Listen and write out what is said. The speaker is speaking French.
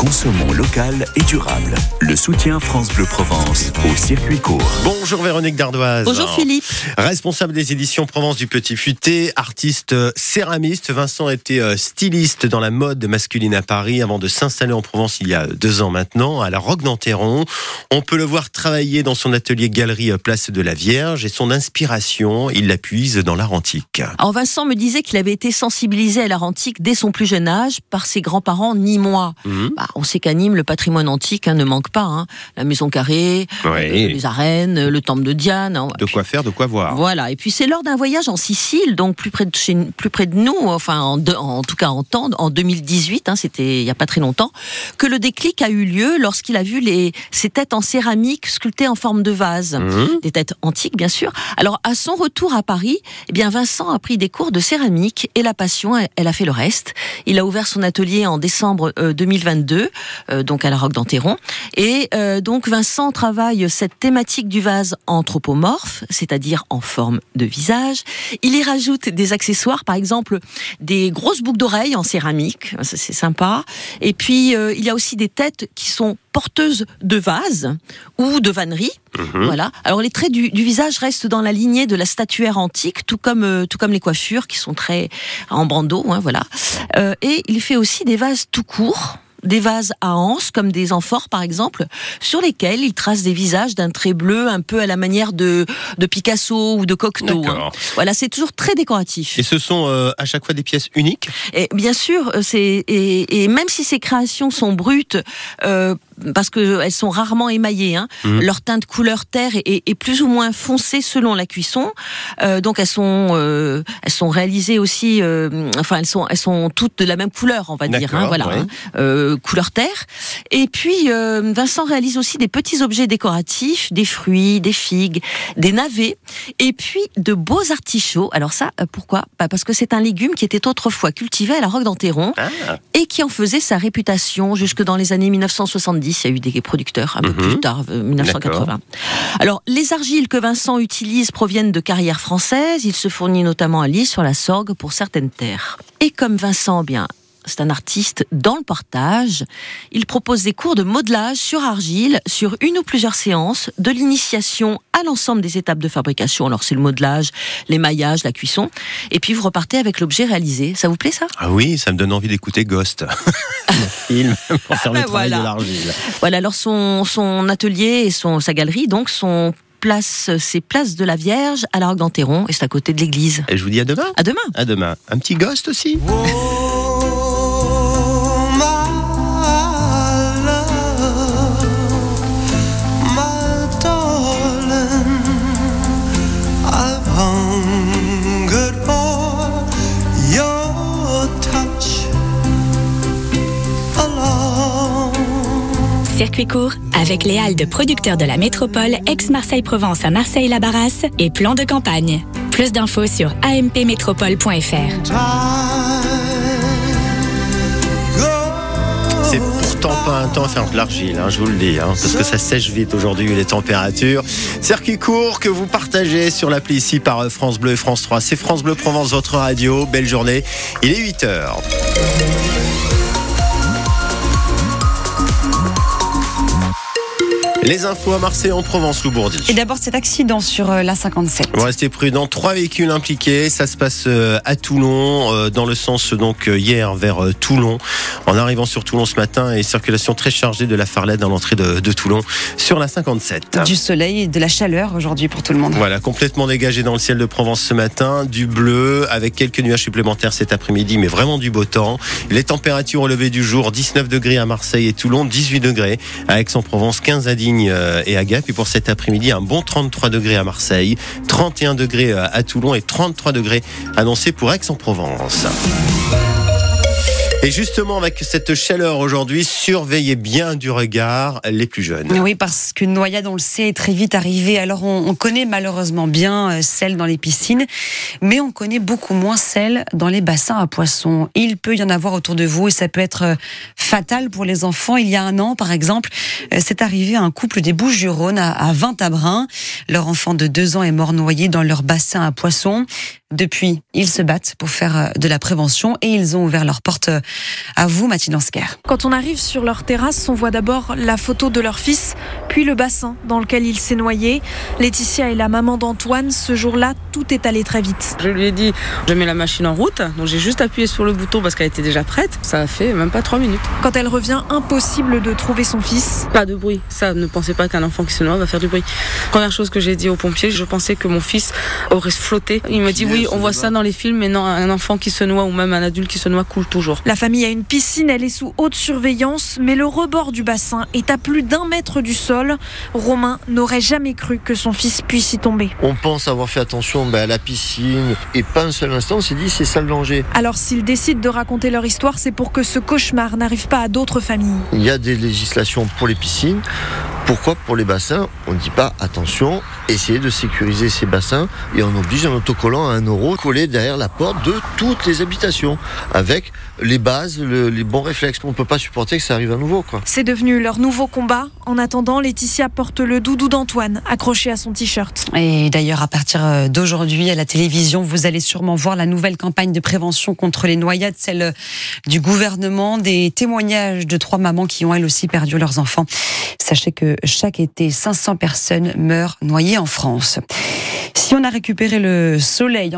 Consommons local et durable. Le soutien France Bleu Provence au circuit court. Bonjour Véronique Dardoise. Bonjour Philippe. Responsable des éditions Provence du Petit Futé, artiste euh, céramiste. Vincent était euh, styliste dans la mode masculine à Paris avant de s'installer en Provence il y a deux ans maintenant, à la Roque d'Anteron. On peut le voir travailler dans son atelier galerie euh, Place de la Vierge et son inspiration, il la puise dans l'art antique. Alors Vincent me disait qu'il avait été sensibilisé à l'art antique dès son plus jeune âge par ses grands-parents nîmois. Mhm. Bah, on sait qu'à Nîmes, le patrimoine antique hein, ne manque pas. hein. La maison carrée, euh, les arènes, le temple de Diane. hein. De quoi faire, de quoi voir. Voilà. Et puis c'est lors d'un voyage en Sicile, donc plus près de, chez, plus près de nous, enfin en, de- en tout cas en temps, en 2018, hein, c'était il y a pas très longtemps, que le déclic a eu lieu lorsqu'il a vu les, ces têtes en céramique sculptées en forme de vase. Mhm. Des têtes antiques, bien sûr. Alors, à son retour à Paris, eh bien, Vincent a pris des cours de céramique et la passion, elle, elle a fait le reste. Il a ouvert son atelier en décembre euh, 2022, euh, donc à la Roque d'Anteron. Et euh, donc, Vincent travaille cette thématique du vase anthropomorphe, c'est-à-dire en forme de visage. Il y rajoute des accessoires, par exemple, des grosses boucles d'oreilles en céramique. Ça, c'est sympa. Et puis, euh, il y a aussi des têtes qui sont porteuses de vases ou de vanneries. Mhm. Voilà. Alors les traits du, du visage restent dans la lignée de la statuaire antique, tout comme euh, tout comme les coiffures qui sont très en bandeau. Hein, voilà. Euh, et il fait aussi des vases tout courts. Des vases à anse, comme des amphores par exemple, sur lesquels il trace des visages d'un trait bleu un peu à la manière de, de Picasso ou de Cocteau. hein. Voilà, c'est toujours très décoratif. Et ce sont euh, à chaque fois des pièces uniques? Et bien sûr, euh, c'est et, et même si ces créations sont brutes, euh, parce que elles sont rarement émaillées, hein, Mhm. leur teinte couleur terre est, plus ou moins foncée selon la cuisson. Euh, donc elles sont euh, elles sont réalisées aussi, euh, enfin elles sont elles sont toutes de la même couleur, on va dire, hein, voilà, oui. hein, euh, couleur terre. Et puis euh, Vincent réalise aussi des petits objets décoratifs, des fruits, des figues, des navets, et puis de beaux artichauts. Alors ça, euh, pourquoi? Bah, Parce que c'est un légume qui était autrefois cultivé à la Roque d'Anteron Ah, et qui en faisait sa réputation jusque dans les années 1970. Il y a eu des producteurs un peu Mhm. plus tard, euh, 1980. Alors, les argiles que Vincent utilise proviennent de carrières françaises. Il se fournit notamment à Lille sur la Sorgue pour certaines terres. Et comme Vincent, eh bien, c'est un artiste dans le partage. Il propose des cours de modelage sur argile sur une ou plusieurs séances, de l'initiation à l'ensemble des étapes de fabrication. Alors c'est le modelage, l'émaillage, la cuisson. Et puis vous repartez avec l'objet réalisé. Ça vous plaît ça? Ah oui, ça me donne envie d'écouter Ghost. Le film pour faire le ben travail voilà. de l'argile. Voilà, alors son, son atelier et son, sa galerie, donc, sont place, c'est place de la Vierge à la Roque d'Anteron et c'est à côté de l'église. Et je vous dis à demain. À demain. À demain. Un petit Ghost aussi? Circuit court avec les halles de producteurs de la métropole ex-Marseille-Provence à Marseille-Labarras et plan de campagne. Plus d'infos sur ampmétropole.fr. C'est pourtant pas un temps à faire de l'argile, hein, je vous le dis, hein, parce que ça sèche vite aujourd'hui les températures. Circuit court que vous partagez sur l'appli ici par euh, France Bleu et France 3. C'est France Bleu Provence, votre radio. Belle journée. Il est 8 heures. Les infos à Marseille en Provence, Loubourdi. Et d'abord cet accident sur euh, la 57. Vous restez prudents. Trois véhicules impliqués. Ça se passe euh, à Toulon, euh, dans le sens donc hier vers Toulon. En arrivant sur Toulon ce matin, et circulation très chargée de la Farlette dans l'entrée de, de Toulon sur la 57. Du soleil et de la chaleur aujourd'hui pour tout le monde. Voilà, complètement dégagé dans le ciel de Provence ce matin, du bleu avec quelques nuages supplémentaires cet après-midi, mais vraiment du beau temps. Les températures au lever du jour, 19 degrés à Marseille et Toulon, 18 degrés à Aix-en-Provence, 15 à Euh, et à Gap. Et pour cet après-midi, un bon 33 degrés à Marseille, 31 degrés euh, à Toulon et 33 degrés annoncés pour Aix-en-Provence. Et justement, avec cette chaleur aujourd'hui, surveillez bien du regard les plus jeunes. Oui, parce qu'une noyade, on le sait, est très vite arrivée. Alors, on, on connaît malheureusement bien euh, celle dans les piscines, mais on connaît beaucoup moins celle dans les bassins à poissons. Il peut y en avoir autour de vous et ça peut être euh, fatal pour les enfants. Il y a un an, par exemple, euh, c'est arrivé à un couple des Bouches-du-Rhône à, à Vintabrin. Leur enfant de deux ans est mort noyé dans leur bassin à poissons. Depuis, ils se battent pour faire de la prévention et ils ont ouvert leurs portes À vous, Mathilde Ansker. Quand on arrive sur leur terrasse, on voit d'abord la photo de leur fils, puis le bassin dans lequel il s'est noyé. Laetitia est la maman d'Antoine. Ce jour-là, tout est allé très vite. Je lui ai dit, je mets la machine en route, donc j'ai juste appuyé sur le bouton parce qu'elle était déjà prête. Ça a fait même pas trois minutes. Quand elle revient, impossible de trouver son fils. Pas de bruit. Ça, ne pensez pas qu'un enfant qui se noie va faire du bruit. Première chose que j'ai dit aux pompiers, je pensais que mon fils aurait flotté. Il m'a dit oui, on voit ça dans les films, mais non, un enfant qui se noie ou même un adulte qui se noie coule toujours. La famille a une piscine, elle est sous haute surveillance, mais le rebord du bassin est à plus d'un mètre du sol. Romain n'aurait jamais cru que son fils puisse y tomber. On pense avoir fait attention ben, à la piscine et pas un seul instant on s'est dit c'est ça le danger. Alors s'ils décident de raconter leur histoire, c'est pour que ce cauchemar n'arrive pas à d'autres familles. Il y a des législations pour les piscines. Pourquoi pour les bassins On ne dit pas attention, essayez de sécuriser ces bassins et on oblige un autocollant à un euro collé derrière la porte de toutes les habitations avec les bases, le- les bons réflexes. On ne peut pas supporter que ça arrive à nouveau. Quoi. C'est devenu leur nouveau combat. En attendant, Laetitia porte le doudou d'Antoine accroché à son t-shirt. Et d'ailleurs, à partir euh, d'aujourd'hui, à la télévision, vous allez sûrement voir la nouvelle campagne de prévention contre les noyades, celle euh, du gouvernement, des témoignages de trois mamans qui ont elles aussi perdu leurs enfants. Sachez que chaque été, 500 personnes meurent noyées en France. Si on a récupéré le soleil,